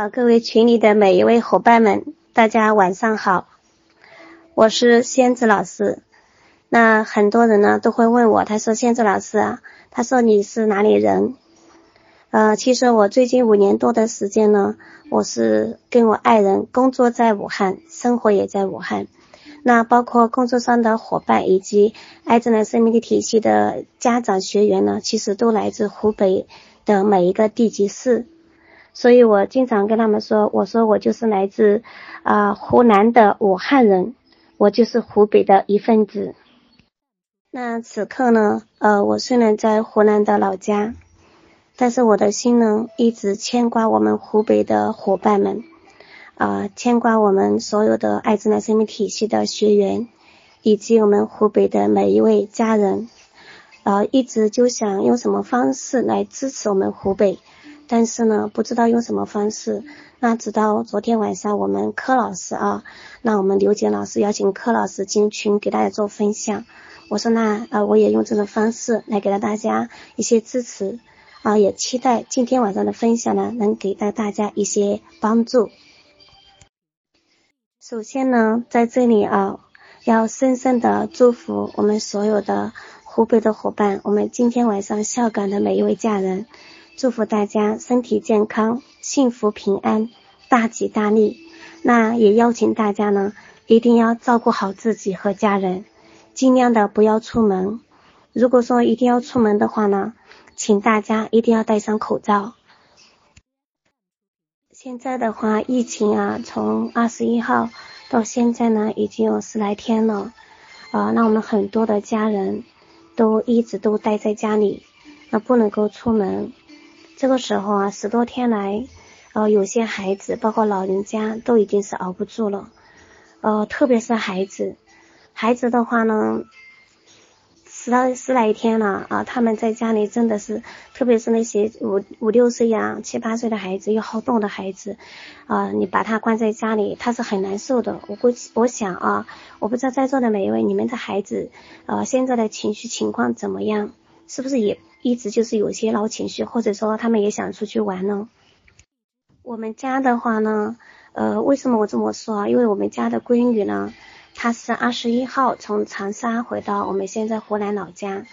好，各位群里的每一位伙伴们，大家晚上好，我是仙子老师。那很多人呢都会问我，他说仙子老师啊，他说你是哪里人？呃，其实我最近五年多的时间呢，我是跟我爱人工作在武汉，生活也在武汉。那包括工作上的伙伴以及爱智能生命力体系的家长学员呢，其实都来自湖北的每一个地级市。所以我经常跟他们说，我说我就是来自啊湖南的武汉人，我就是湖北的一份子。那此刻呢，呃，我虽然在湖南的老家，但是我的心呢一直牵挂我们湖北的伙伴们，啊，牵挂我们所有的爱智能生命体系的学员，以及我们湖北的每一位家人，啊，一直就想用什么方式来支持我们湖北。但是呢，不知道用什么方式。那直到昨天晚上，我们柯老师啊，那我们刘杰老师邀请柯老师进群给大家做分享。我说那呃，我也用这种方式来给到大家一些支持啊，也期待今天晚上的分享呢，能给到大家一些帮助。首先呢，在这里啊，要深深的祝福我们所有的湖北的伙伴，我们今天晚上孝感的每一位家人。祝福大家身体健康、幸福平安、大吉大利。那也邀请大家呢，一定要照顾好自己和家人，尽量的不要出门。如果说一定要出门的话呢，请大家一定要戴上口罩。现在的话，疫情啊，从二十一号到现在呢，已经有十来天了。啊，那我们很多的家人都一直都待在家里，那不能够出门。这个时候啊，十多天来，呃，有些孩子，包括老人家，都已经是熬不住了，呃，特别是孩子，孩子的话呢，十来十来天了啊，他们在家里真的是，特别是那些五五六岁呀、七八岁的孩子，又好动的孩子，啊，你把他关在家里，他是很难受的。我估计，我想啊，我不知道在座的每一位，你们的孩子，呃，现在的情绪情况怎么样？是不是也？一直就是有些老情绪，或者说他们也想出去玩呢。我们家的话呢，呃，为什么我这么说啊？因为我们家的闺女呢，她是二十一号从长沙回到我们现在湖南老家，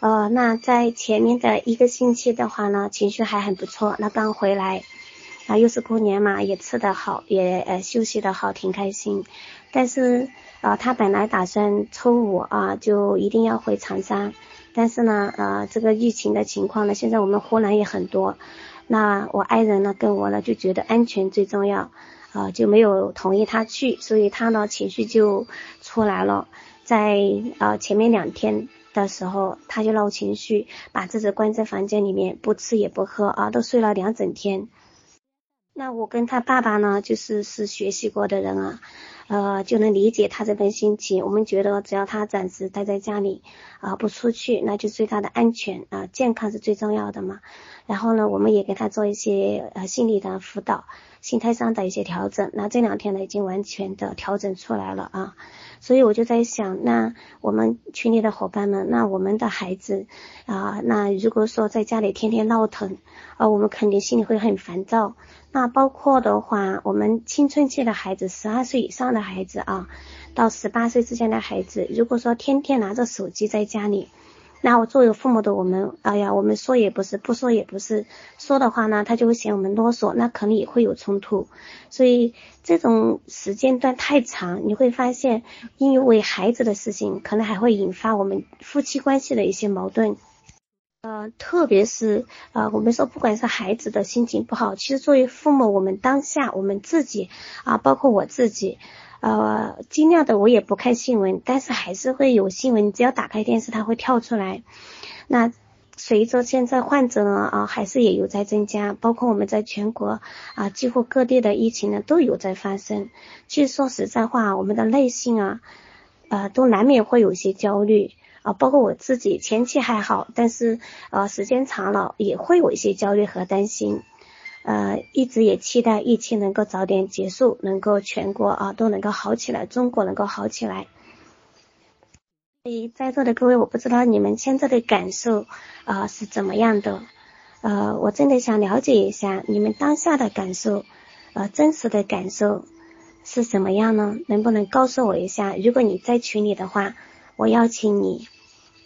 呃，那在前面的一个星期的话呢，情绪还很不错。那刚回来，啊，又是过年嘛，也吃得好，也呃休息得好，挺开心。但是啊，她本来打算初五啊，就一定要回长沙。但是呢，呃，这个疫情的情况呢，现在我们湖南也很多。那我爱人呢，跟我呢就觉得安全最重要，啊，就没有同意他去，所以他呢情绪就出来了。在呃前面两天的时候，他就闹情绪，把自己关在房间里面，不吃也不喝啊，都睡了两整天。那我跟他爸爸呢，就是是学习过的人啊。呃，就能理解他这份心情。我们觉得，只要他暂时待在家里，啊，不出去，那就最大的安全啊，健康是最重要的嘛。然后呢，我们也给他做一些呃心理的辅导，心态上的一些调整。那这两天呢，已经完全的调整出来了啊。所以我就在想，那我们群里的伙伴们，那我们的孩子啊，那如果说在家里天天闹腾，啊，我们肯定心里会很烦躁。那包括的话，我们青春期的孩子，十二岁以上的孩子啊，到十八岁之间的孩子，如果说天天拿着手机在家里。那我作为父母的我们，哎呀，我们说也不是，不说也不是，说的话呢，他就会嫌我们啰嗦，那肯定也会有冲突。所以这种时间段太长，你会发现，因为孩子的事情，可能还会引发我们夫妻关系的一些矛盾。呃，特别是呃，我们说不管是孩子的心情不好，其实作为父母，我们当下我们自己啊，包括我自己。呃，尽量的我也不看新闻，但是还是会有新闻，只要打开电视，它会跳出来。那随着现在患者呢啊，还是也有在增加，包括我们在全国啊，几乎各地的疫情呢都有在发生。其实说实在话，我们的内心啊，呃，都难免会有一些焦虑啊，包括我自己前期还好，但是呃，时间长了也会有一些焦虑和担心。呃，一直也期待疫情能够早点结束，能够全国啊都能够好起来，中国能够好起来。所以在座的各位，我不知道你们现在的感受啊是怎么样的呃，我真的想了解一下你们当下的感受，呃，真实的感受是什么样呢？能不能告诉我一下？如果你在群里的话，我邀请你，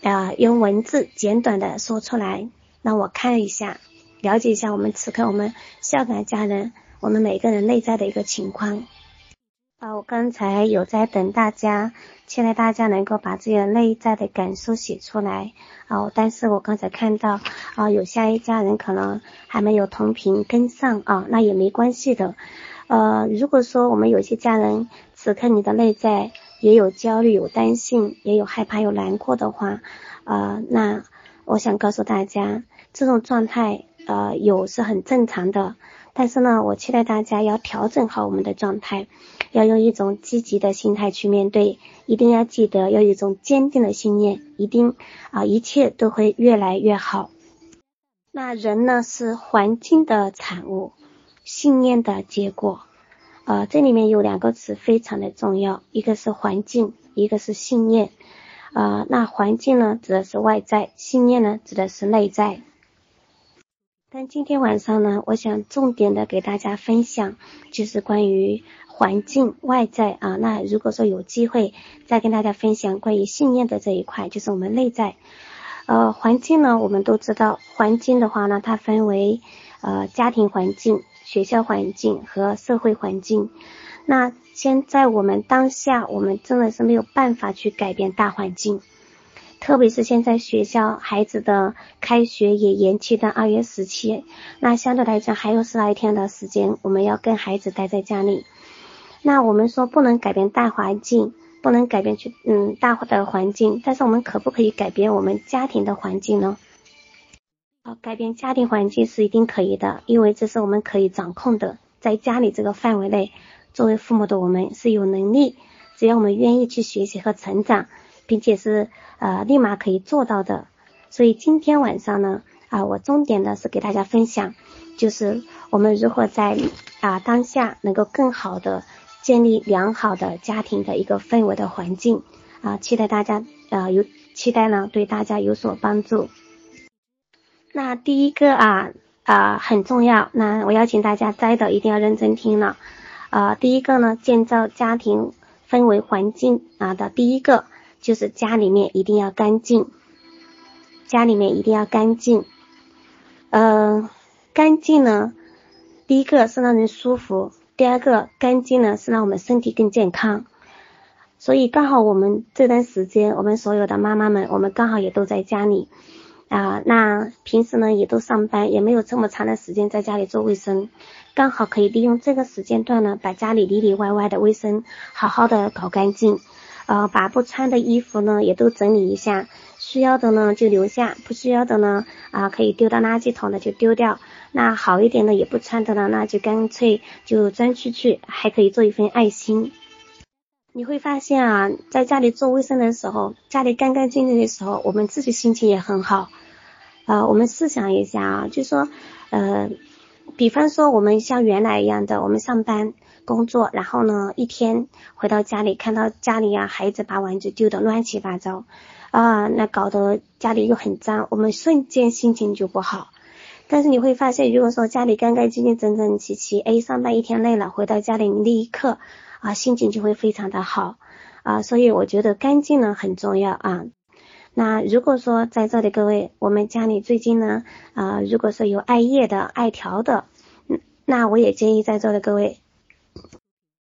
呃，用文字简短的说出来，让我看一下，了解一下我们此刻我们孝感家人，我们每个人内在的一个情况。啊，我刚才有在等大家，期待大家能够把自己的内在的感受写出来啊。但是我刚才看到啊，有下一家人可能还没有同频跟上啊，那也没关系的。呃，如果说我们有些家人此刻你的内在也有焦虑、有担心、也有害怕、有难过的话，呃，那我想告诉大家，这种状态呃有是很正常的。但是呢，我期待大家要调整好我们的状态，要用一种积极的心态去面对，一定要记得要有一种坚定的信念，一定啊，一切都会越来越好。那人呢是环境的产物，信念的结果。呃，这里面有两个词非常的重要，一个是环境，一个是信念。呃，那环境呢指的是外在，信念呢指的是内在。但今天晚上呢，我想重点的给大家分享，就是关于环境外在啊。那如果说有机会再跟大家分享关于信念的这一块，就是我们内在。呃，环境呢，我们都知道，环境的话呢，它分为呃家庭环境、学校环境和社会环境。那现在我们当下，我们真的是没有办法去改变大环境。特别是现在学校孩子的开学也延期到二月十七，那相对来讲还有十来天的时间，我们要跟孩子待在家里。那我们说不能改变大环境，不能改变去嗯大的环境，但是我们可不可以改变我们家庭的环境呢？好，改变家庭环境是一定可以的，因为这是我们可以掌控的，在家里这个范围内，作为父母的我们是有能力，只要我们愿意去学习和成长。并且是呃立马可以做到的，所以今天晚上呢啊，我重点呢是给大家分享，就是我们如何在啊当下能够更好的建立良好的家庭的一个氛围的环境啊，期待大家啊有期待呢对大家有所帮助。那第一个啊啊很重要，那我邀请大家摘的一定要认真听了啊，第一个呢建造家庭氛围环境啊的第一个。就是家里面一定要干净，家里面一定要干净。嗯，干净呢，第一个是让人舒服，第二个干净呢是让我们身体更健康。所以刚好我们这段时间，我们所有的妈妈们，我们刚好也都在家里啊。那平时呢也都上班，也没有这么长的时间在家里做卫生，刚好可以利用这个时间段呢，把家里里里外外的卫生好好的搞干净。呃，把不穿的衣服呢也都整理一下，需要的呢就留下，不需要的呢啊可以丢到垃圾桶的就丢掉。那好一点的也不穿的呢，那就干脆就钻出去，还可以做一份爱心。你会发现啊，在家里做卫生的时候，家里干干净净的时候，我们自己心情也很好。呃，我们试想一下啊，就说呃，比方说我们像原来一样的，我们上班。工作，然后呢，一天回到家里，看到家里啊，孩子把玩具丢的乱七八糟，啊，那搞得家里又很脏，我们瞬间心情就不好。但是你会发现，如果说家里干干净净、整整齐齐，哎，上班一天累了，回到家里那一刻啊，心情就会非常的好啊。所以我觉得干净呢很重要啊。那如果说在座的各位，我们家里最近呢，啊，如果说有艾叶的、艾条的，嗯，那我也建议在座的各位。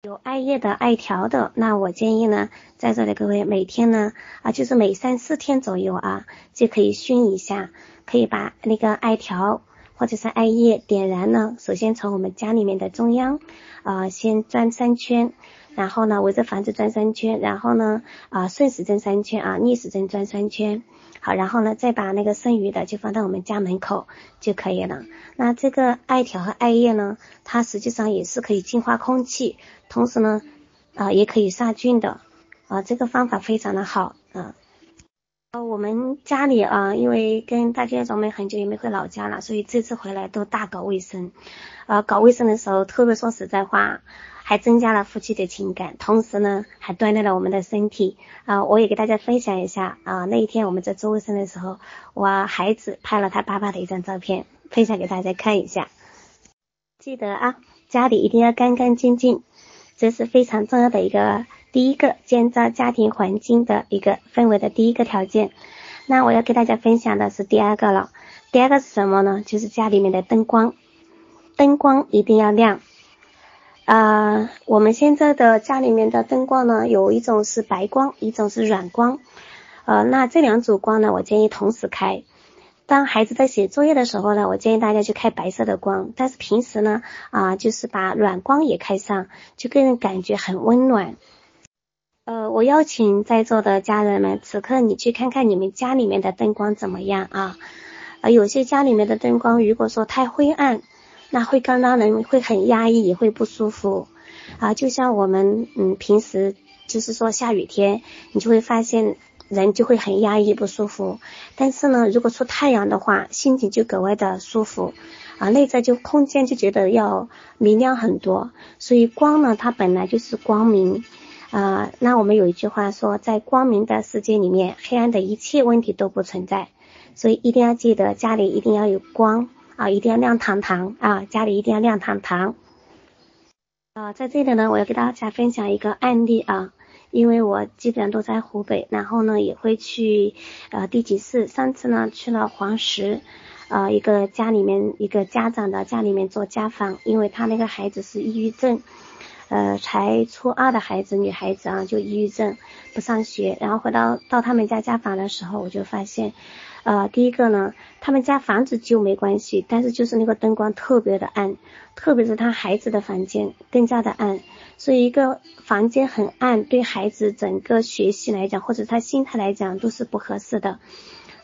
有艾叶的、艾条的，那我建议呢，在座的各位每天呢，啊，就是每三四天左右啊，就可以熏一下，可以把那个艾条或者是艾叶点燃呢。首先从我们家里面的中央，啊，先转三圈，然后呢围着房子转三圈，然后呢，啊顺时针三圈啊，逆时针转三圈。好，然后呢，再把那个剩余的就放到我们家门口就可以了。那这个艾条和艾叶呢，它实际上也是可以净化空气，同时呢，啊，也可以杀菌的。啊，这个方法非常的好。啊，呃，我们家里啊，因为跟大家长们很久也没回老家了，所以这次回来都大搞卫生。啊，搞卫生的时候，特别说实在话。还增加了夫妻的情感，同时呢，还锻炼了我们的身体啊！我也给大家分享一下啊，那一天我们在做卫生的时候，我孩子拍了他爸爸的一张照片，分享给大家看一下。记得啊，家里一定要干干净净，这是非常重要的一个第一个建造家庭环境的一个氛围的第一个条件。那我要给大家分享的是第二个了，第二个是什么呢？就是家里面的灯光，灯光一定要亮。啊，我们现在的家里面的灯光呢，有一种是白光，一种是软光。呃，那这两组光呢，我建议同时开。当孩子在写作业的时候呢，我建议大家去开白色的光。但是平时呢，啊，就是把软光也开上，就给人感觉很温暖。呃，我邀请在座的家人们，此刻你去看看你们家里面的灯光怎么样啊？呃，有些家里面的灯光如果说太灰暗。那会刚让人会很压抑，也会不舒服啊。就像我们嗯平时就是说下雨天，你就会发现人就会很压抑不舒服。但是呢，如果出太阳的话，心情就格外的舒服啊，内在就空间就觉得要明亮很多。所以光呢，它本来就是光明啊。那我们有一句话说，在光明的世界里面，黑暗的一切问题都不存在。所以一定要记得家里一定要有光。啊，一定要亮堂堂啊！家里一定要亮堂堂。啊，在这里呢，我要给大家分享一个案例啊，因为我基本上都在湖北，然后呢也会去呃地级市，上次呢去了黄石，呃一个家里面一个家长的家里面做家访，因为他那个孩子是抑郁症，呃才初二的孩子，女孩子啊就抑郁症不上学，然后回到到他们家家访的时候，我就发现。呃，第一个呢，他们家房子旧没关系，但是就是那个灯光特别的暗，特别是他孩子的房间更加的暗，所以一个房间很暗，对孩子整个学习来讲，或者他心态来讲都是不合适的。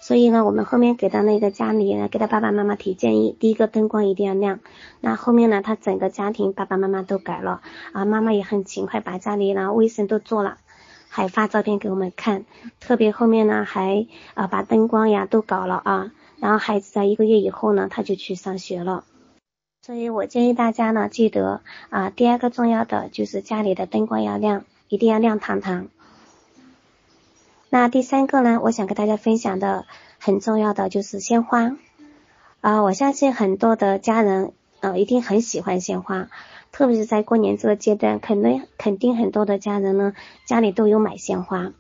所以呢，我们后面给到那个家里呢，给他爸爸妈妈提建议，第一个灯光一定要亮。那后面呢，他整个家庭爸爸妈妈都改了啊，妈妈也很勤快，把家里呢卫生都做了。还发照片给我们看，特别后面呢还啊把灯光呀都搞了啊，然后孩子在一个月以后呢他就去上学了，所以我建议大家呢记得啊第二个重要的就是家里的灯光要亮，一定要亮堂堂。那第三个呢，我想跟大家分享的很重要的就是鲜花啊，我相信很多的家人呃一定很喜欢鲜花。特别是在过年这个阶段，肯定肯定很多的家人呢，家里都有买鲜花。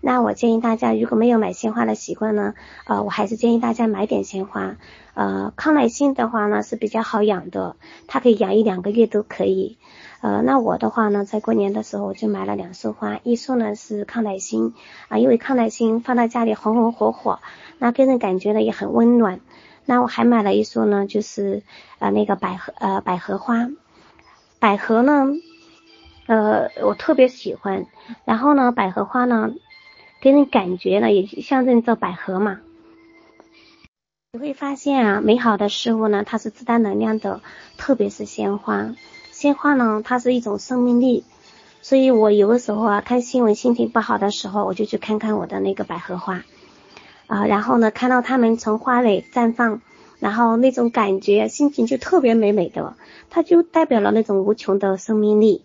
那我建议大家，如果没有买鲜花的习惯呢，呃，我还是建议大家买点鲜花。呃，康乃馨的话呢是比较好养的，它可以养一两个月都可以。呃，那我的话呢，在过年的时候我就买了两束花，一束呢是康乃馨啊，因为康乃馨放在家里红红火火，那给人感觉呢也很温暖。那我还买了一束呢，就是呃那个百合呃百合花。百合呢，呃，我特别喜欢。然后呢，百合花呢，给人感觉呢，也象征着百合嘛。你会发现啊，美好的事物呢，它是自带能量的，特别是鲜花。鲜花呢，它是一种生命力。所以我有的时候啊，看新闻心情不好的时候，我就去看看我的那个百合花啊，然后呢，看到它们从花蕾绽放。然后那种感觉，心情就特别美美的，它就代表了那种无穷的生命力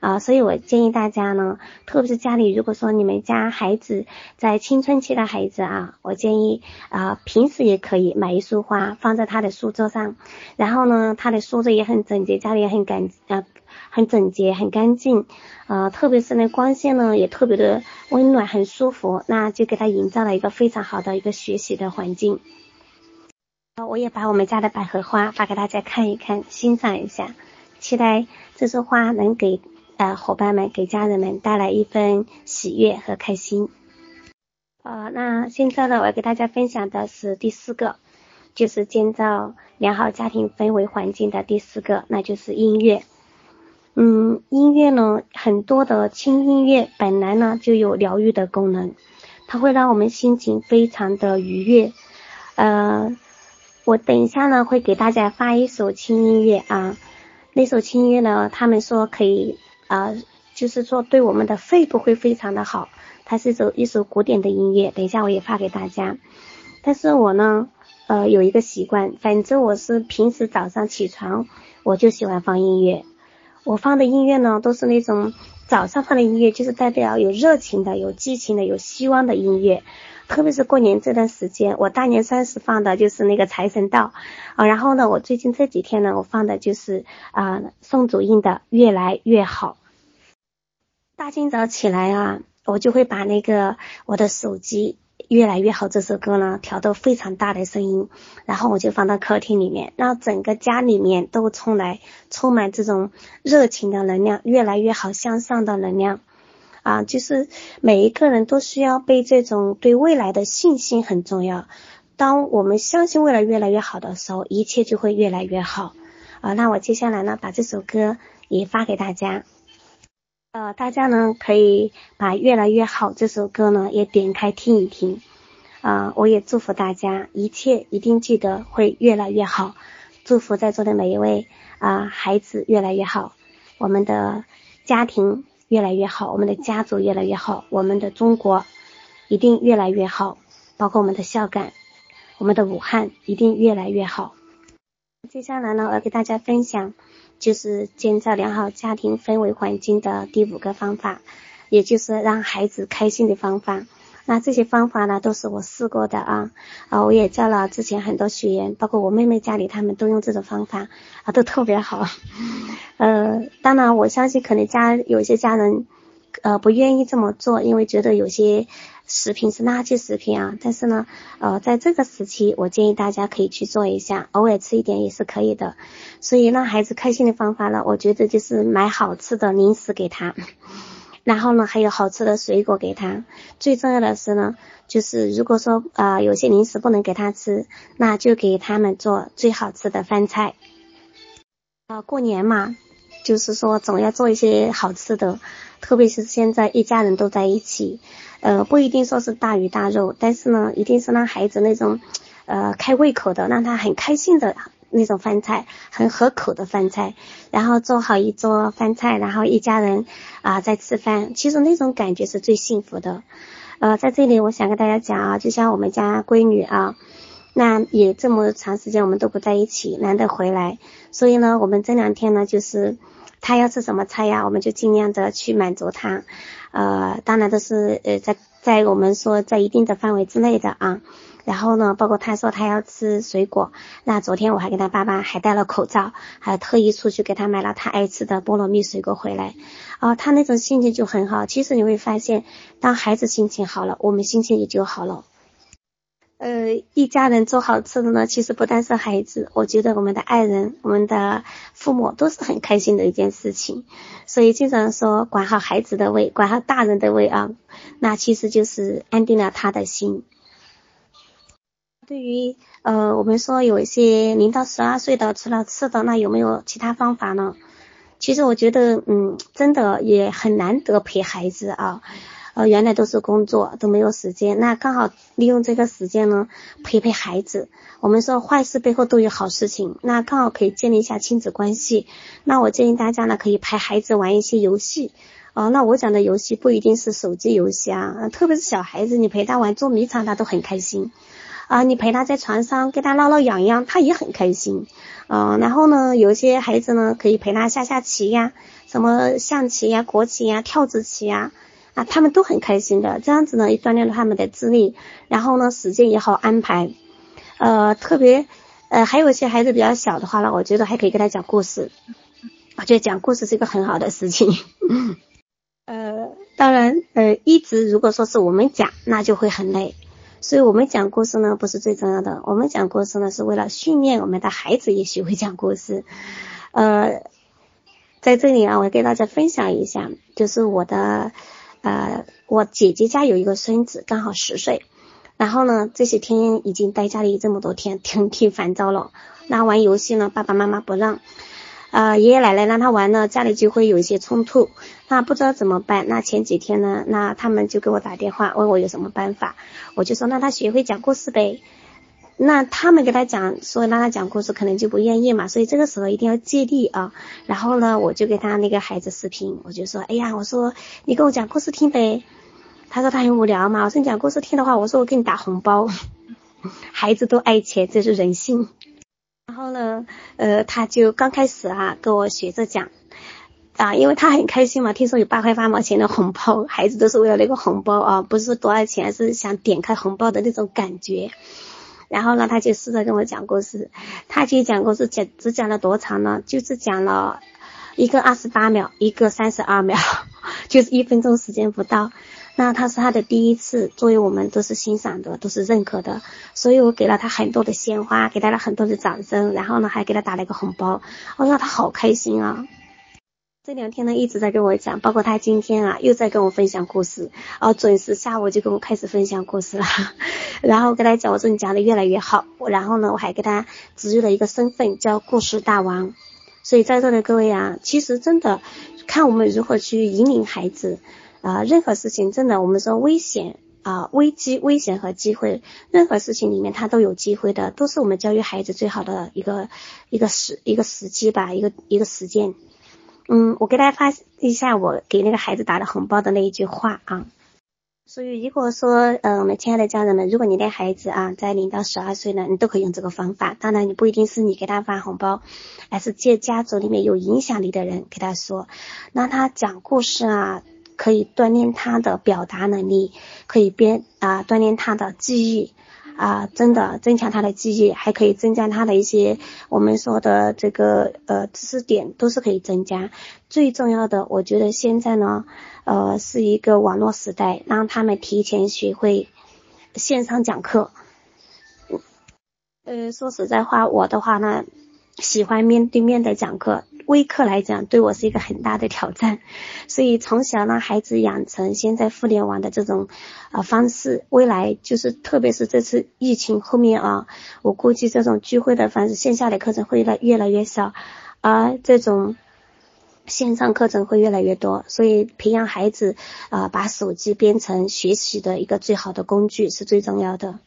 啊！所以我建议大家呢，特别是家里如果说你们家孩子在青春期的孩子啊，我建议啊，平时也可以买一束花放在他的书桌上，然后呢，他的书桌也很整洁，家里也很干啊，很整洁，很干净啊，特别是那光线呢也特别的温暖，很舒服，那就给他营造了一个非常好的一个学习的环境。我也把我们家的百合花发给大家看一看，欣赏一下，期待这束花能给呃伙伴们、给家人们带来一份喜悦和开心。呃，那现在呢，我要给大家分享的是第四个，就是建造良好家庭氛围环境的第四个，那就是音乐。嗯，音乐呢，很多的轻音乐本来呢就有疗愈的功能，它会让我们心情非常的愉悦，呃。我等一下呢，会给大家发一首轻音乐啊，那首轻音乐呢，他们说可以啊，就是说对我们的肺部会非常的好。它是一首一首古典的音乐，等一下我也发给大家。但是我呢，呃，有一个习惯，反正我是平时早上起床我就喜欢放音乐。我放的音乐呢，都是那种早上放的音乐，就是代表有热情的、有激情的、有希望的音乐。特别是过年这段时间，我大年三十放的就是那个财神到啊，然后呢，我最近这几天呢，我放的就是啊宋祖英的越来越好。大清早起来啊，我就会把那个我的手机。越来越好这首歌呢，调到非常大的声音，然后我就放到客厅里面，让整个家里面都充来充满这种热情的能量，越来越好向上的能量啊！就是每一个人都需要被这种对未来的信心很重要。当我们相信未来越来越好的时候，一切就会越来越好啊！那我接下来呢，把这首歌也发给大家。呃，大家呢可以把《越来越好》这首歌呢也点开听一听，啊，我也祝福大家一切一定记得会越来越好，祝福在座的每一位啊孩子越来越好，我们的家庭越来越好，我们的家族越来越好，我们的中国一定越来越好，包括我们的孝感，我们的武汉一定越来越好。接下来呢，我要给大家分享。就是建造良好家庭氛围环境的第五个方法，也就是让孩子开心的方法。那这些方法呢，都是我试过的啊啊，我也教了之前很多学员，包括我妹妹家里，他们都用这种方法啊，都特别好。呃，当然我相信可能家有些家人呃不愿意这么做，因为觉得有些。食品是垃圾食品啊，但是呢，呃，在这个时期，我建议大家可以去做一下，偶尔吃一点也是可以的。所以让孩子开心的方法呢，我觉得就是买好吃的零食给他，然后呢，还有好吃的水果给他。最重要的是呢，就是如果说呃有些零食不能给他吃，那就给他们做最好吃的饭菜。啊，过年嘛，就是说总要做一些好吃的，特别是现在一家人都在一起。呃，不一定说是大鱼大肉，但是呢，一定是让孩子那种，呃，开胃口的，让他很开心的那种饭菜，很合口的饭菜，然后做好一桌饭菜，然后一家人啊在吃饭，其实那种感觉是最幸福的。呃，在这里我想跟大家讲啊，就像我们家闺女啊，那也这么长时间我们都不在一起，难得回来，所以呢，我们这两天呢，就是他要吃什么菜呀，我们就尽量的去满足他。呃，当然都是呃在在我们说在一定的范围之内的啊。然后呢，包括他说他要吃水果，那昨天我还给他爸爸还戴了口罩，还特意出去给他买了他爱吃的菠萝蜜水果回来。啊，他那种心情就很好。其实你会发现，当孩子心情好了，我们心情也就好了。呃，一家人做好吃的呢，其实不单是孩子，我觉得我们的爱人、我们的父母都是很开心的一件事情。所以经常说管好孩子的胃，管好大人的胃啊，那其实就是安定了他的心。对于呃，我们说有一些零到十二岁的除了吃的，那有没有其他方法呢？其实我觉得，嗯，真的也很难得陪孩子啊。呃，原来都是工作，都没有时间。那刚好利用这个时间呢，陪陪孩子。我们说坏事背后都有好事情，那刚好可以建立一下亲子关系。那我建议大家呢，可以陪孩子玩一些游戏。哦，那我讲的游戏不一定是手机游戏啊，特别是小孩子，你陪他玩捉迷藏，他都很开心。啊，你陪他在床上跟他挠挠痒痒，他也很开心。嗯，然后呢，有些孩子呢，可以陪他下下棋呀，什么象棋呀、国棋呀、跳子棋呀。啊，他们都很开心的，这样子呢也锻炼了他们的智力，然后呢时间也好安排，呃，特别呃还有一些孩子比较小的话呢，我觉得还可以给他讲故事，我觉得讲故事是一个很好的事情，呃，当然呃一直如果说是我们讲，那就会很累，所以我们讲故事呢不是最重要的，我们讲故事呢是为了训练我们的孩子也学会讲故事，呃，在这里啊，我给大家分享一下，就是我的。呃，我姐姐家有一个孙子，刚好十岁。然后呢，这些天已经待家里这么多天，挺挺烦躁了。那玩游戏呢，爸爸妈妈不让，呃，爷爷奶奶让他玩呢，家里就会有一些冲突。那不知道怎么办。那前几天呢，那他们就给我打电话，问我有什么办法。我就说，让他学会讲故事呗。那他们给他讲，说让他讲故事，可能就不愿意嘛，所以这个时候一定要借力啊。然后呢，我就给他那个孩子视频，我就说，哎呀，我说你给我讲故事听呗。他说他很无聊嘛，我说你讲故事听的话，我说我给你打红包。孩子都爱钱，这是人性。然后呢，呃，他就刚开始啊，跟我学着讲。啊，因为他很开心嘛，听说有八块八毛钱的红包，孩子都是为了那个红包啊，不是说多少钱，是想点开红包的那种感觉。然后呢，他就试着跟我讲故事，他其实讲故事讲只讲了多长呢？就是讲了一个二十八秒，一个三十二秒，就是一分钟时间不到。那他是他的第一次，作为我们都是欣赏的，都是认可的，所以我给了他很多的鲜花，给他了很多的掌声，然后呢，还给他打了一个红包，我让他好开心啊！这两天呢一直在跟我讲，包括他今天啊又在跟我分享故事，哦，准时下午就跟我开始分享故事了，然后跟他讲，我说你讲的越来越好，然后呢我还给他植入了一个身份叫故事大王，所以在座的各位啊，其实真的看我们如何去引领孩子。啊，任何事情真的，我们说危险啊，危机、危险和机会，任何事情里面它都有机会的，都是我们教育孩子最好的一个一个时一个时机吧，一个一个实践。嗯，我给大家发一下我给那个孩子打的红包的那一句话啊。所以如果说，嗯，我们亲爱的家人们，如果你的孩子啊在零到十二岁呢，你都可以用这个方法。当然，你不一定是你给他发红包，而是借家族里面有影响力的人给他说，让他讲故事啊。可以锻炼他的表达能力，可以编啊锻炼他的记忆啊，真的增强他的记忆，还可以增加他的一些我们说的这个呃知识点都是可以增加。最重要的，我觉得现在呢，呃是一个网络时代，让他们提前学会线上讲课。呃，说实在话，我的话呢，喜欢面对面的讲课。微课来讲，对我是一个很大的挑战，所以从小让孩子养成现在互联网的这种啊方式，未来就是特别是这次疫情后面啊，我估计这种聚会的方式，线下的课程会来越来越少，而这种线上课程会越来越多，所以培养孩子啊把手机变成学习的一个最好的工具是最重要的。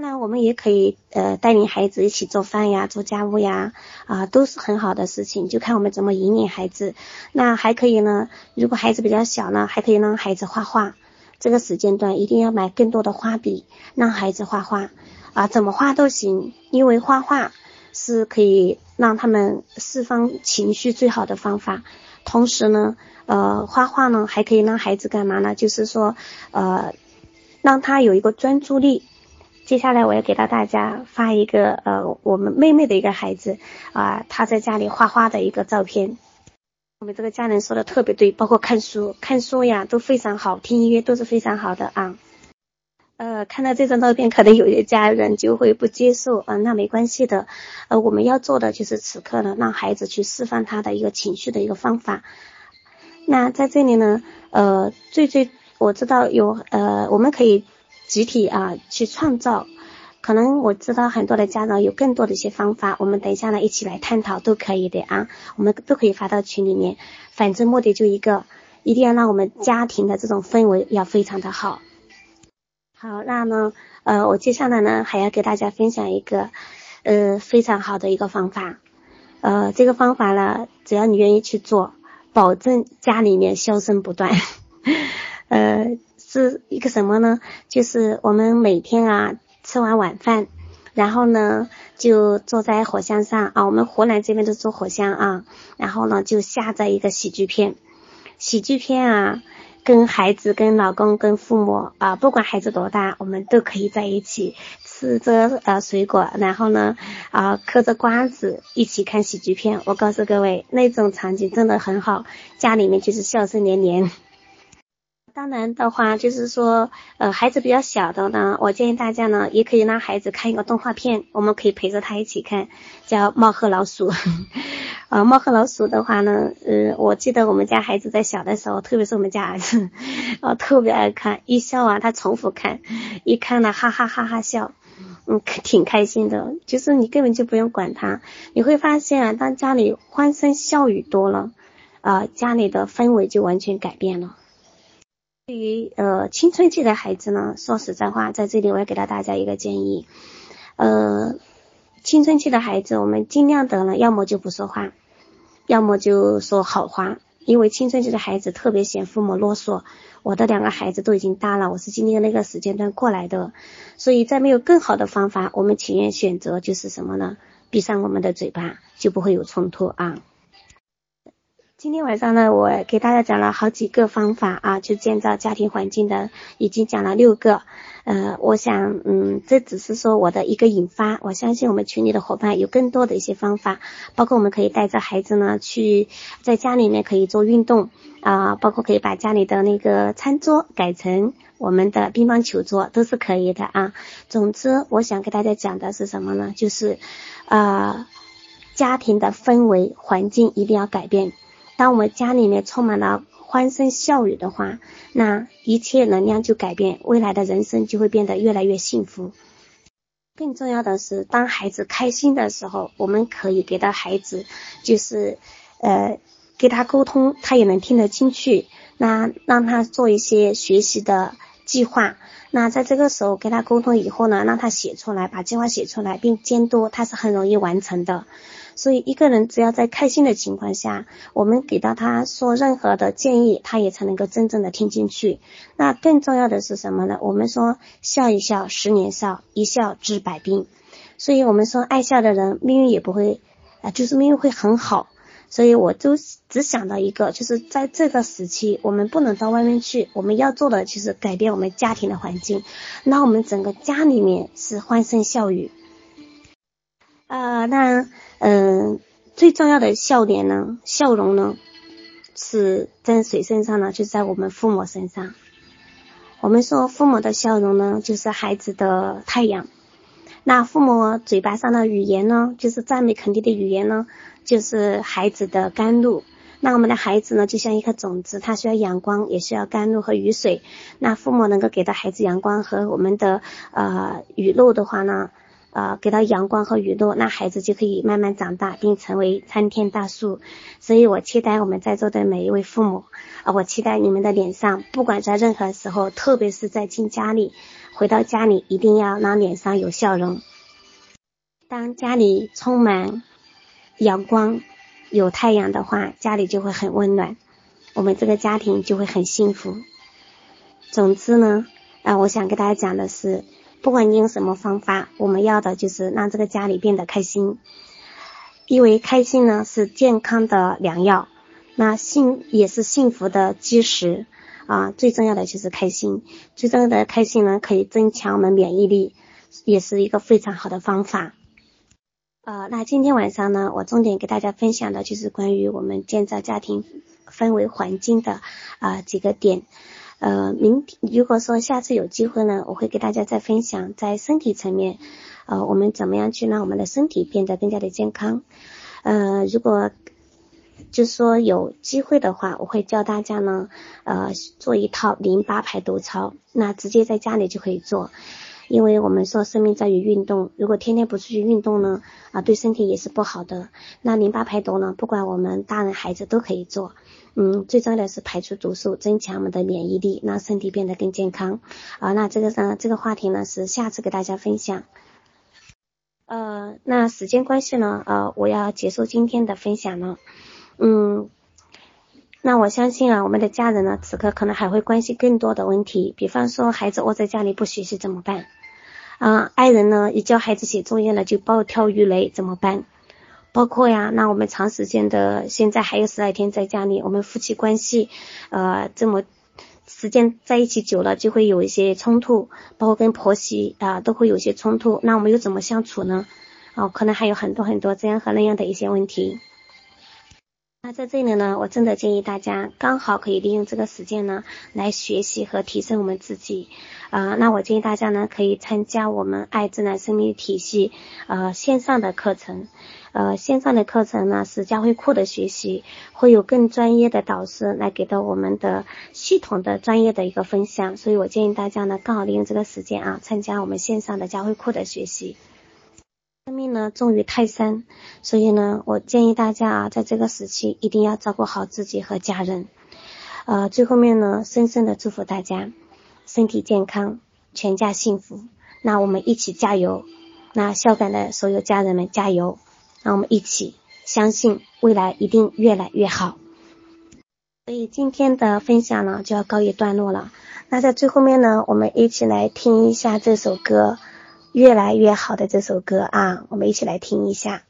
当然，我们也可以呃带领孩子一起做饭呀、做家务呀，啊，都是很好的事情，就看我们怎么引领孩子。那还可以呢，如果孩子比较小呢，还可以让孩子画画。这个时间段一定要买更多的画笔，让孩子画画啊，怎么画都行，因为画画是可以让他们释放情绪最好的方法。同时呢，呃，画画呢还可以让孩子干嘛呢？就是说，呃，让他有一个专注力。接下来我要给到大家发一个呃我们妹妹的一个孩子啊他在家里画画的一个照片。我们这个家人说的特别对，包括看书看书呀都非常好，听音乐都是非常好的啊。呃，看到这张照片，可能有些家人就会不接受啊，那没关系的。呃，我们要做的就是此刻呢，让孩子去释放他的一个情绪的一个方法。那在这里呢，呃，最最我知道有呃，我们可以。集体啊，去创造，可能我知道很多的家长有更多的一些方法，我们等一下呢一起来探讨都可以的啊，我们都可以发到群里面。反正目的就一个，一定要让我们家庭的这种氛围要非常的好。好，那呢，呃，我接下来呢还要给大家分享一个呃非常好的一个方法，呃，这个方法呢，只要你愿意去做，保证家里面笑声不断，呃。是一个什么呢？就是我们每天啊吃完晚饭，然后呢就坐在火箱上啊，我们湖南这边都做火箱啊，然后呢就下载一个喜剧片，喜剧片啊，跟孩子、跟老公、跟父母啊，不管孩子多大，我们都可以在一起吃着呃水果，然后呢啊嗑着瓜子一起看喜剧片。我告诉各位，那种场景真的很好，家里面就是笑声连连。当然的话，就是说，呃，孩子比较小的呢，我建议大家呢，也可以让孩子看一个动画片，我们可以陪着他一起看，叫《猫和老鼠》。啊，《猫和老鼠》的话呢，呃，我记得我们家孩子在小的时候，特别是我们家儿子，啊，特别爱看，一笑啊，他重复看，一看呢，哈哈哈哈笑，嗯，挺开心的。就是你根本就不用管他，你会发现啊，当家里欢声笑语多了，啊，家里的氛围就完全改变了。对于呃青春期的孩子呢，说实在话，在这里我要给到大家一个建议，呃，青春期的孩子，我们尽量的呢，要么就不说话，要么就说好话，因为青春期的孩子特别嫌父母啰嗦。我的两个孩子都已经大了，我是今天那个时间段过来的，所以在没有更好的方法，我们情愿选择就是什么呢？闭上我们的嘴巴，就不会有冲突啊。今天晚上呢，我给大家讲了好几个方法啊，就建造家庭环境的，已经讲了六个。呃，我想，嗯，这只是说我的一个引发。我相信我们群里的伙伴有更多的一些方法，包括我们可以带着孩子呢去在家里面可以做运动啊，包括可以把家里的那个餐桌改成我们的乒乓球桌，都是可以的啊。总之，我想给大家讲的是什么呢？就是啊，家庭的氛围环境一定要改变。当我们家里面充满了欢声笑语的话，那一切能量就改变，未来的人生就会变得越来越幸福。更重要的是，当孩子开心的时候，我们可以给到孩子，就是呃，给他沟通，他也能听得进去。那让他做一些学习的计划。那在这个时候跟他沟通以后呢，让他写出来，把计划写出来，并监督，他是很容易完成的。所以一个人只要在开心的情况下，我们给到他说任何的建议，他也才能够真正的听进去。那更重要的是什么呢？我们说笑一笑十年少，一笑治百病。所以我们说爱笑的人命运也不会啊，就是命运会很好。所以我就只想到一个，就是在这个时期，我们不能到外面去，我们要做的就是改变我们家庭的环境，让我们整个家里面是欢声笑语。呃，那。嗯，最重要的笑点呢，笑容呢，是在谁身上呢？就在我们父母身上。我们说父母的笑容呢，就是孩子的太阳。那父母嘴巴上的语言呢，就是赞美肯定的语言呢，就是孩子的甘露。那我们的孩子呢，就像一颗种子，它需要阳光，也需要甘露和雨水。那父母能够给到孩子阳光和我们的呃雨露的话呢？呃，给到阳光和雨露，那孩子就可以慢慢长大，并成为参天大树。所以我期待我们在座的每一位父母，啊，我期待你们的脸上，不管在任何时候，特别是在进家里，回到家里，一定要让脸上有笑容。当家里充满阳光、有太阳的话，家里就会很温暖，我们这个家庭就会很幸福。总之呢，啊，我想跟大家讲的是。不管你用什么方法，我们要的就是让这个家里变得开心，因为开心呢是健康的良药，那幸也是幸福的基石啊。最重要的就是开心，最重要的开心呢可以增强我们免疫力，也是一个非常好的方法。呃，那今天晚上呢，我重点给大家分享的就是关于我们建造家庭氛围环境的啊几个点。呃，明如果说下次有机会呢，我会给大家再分享在身体层面，呃，我们怎么样去让我们的身体变得更加的健康。呃，如果就是说有机会的话，我会教大家呢，呃，做一套淋巴排毒操，那直接在家里就可以做。因为我们说生命在于运动，如果天天不出去运动呢，啊，对身体也是不好的。那淋巴排毒呢，不管我们大人孩子都可以做。嗯，最重要的是排出毒素，增强我们的免疫力，让身体变得更健康。啊，那这个呢，这个话题呢是下次给大家分享。呃，那时间关系呢，呃，我要结束今天的分享了。嗯，那我相信啊，我们的家人呢，此刻可能还会关心更多的问题，比方说孩子窝在家里不学习怎么办？啊，爱人呢，一教孩子写作业了就暴跳如雷怎么办？包括呀，那我们长时间的现在还有十来天在家里，我们夫妻关系呃这么时间在一起久了就会有一些冲突，包括跟婆媳啊都会有些冲突，那我们又怎么相处呢？哦，可能还有很多很多这样和那样的一些问题。那在这里呢，我真的建议大家刚好可以利用这个时间呢，来学习和提升我们自己。啊，那我建议大家呢，可以参加我们爱自然生命体系呃线上的课程。呃，线上的课程呢是教会库的学习，会有更专业的导师来给到我们的系统的专业的一个分享。所以我建议大家呢，刚好利用这个时间啊，参加我们线上的教会库的学习。生命呢重于泰山，所以呢，我建议大家啊，在这个时期一定要照顾好自己和家人。呃，最后面呢，深深的祝福大家身体健康，全家幸福。那我们一起加油！那孝感的所有家人们加油！让我们一起相信未来一定越来越好。所以今天的分享呢就要告一段落了。那在最后面呢，我们一起来听一下这首歌。越来越好的这首歌啊，我们一起来听一下。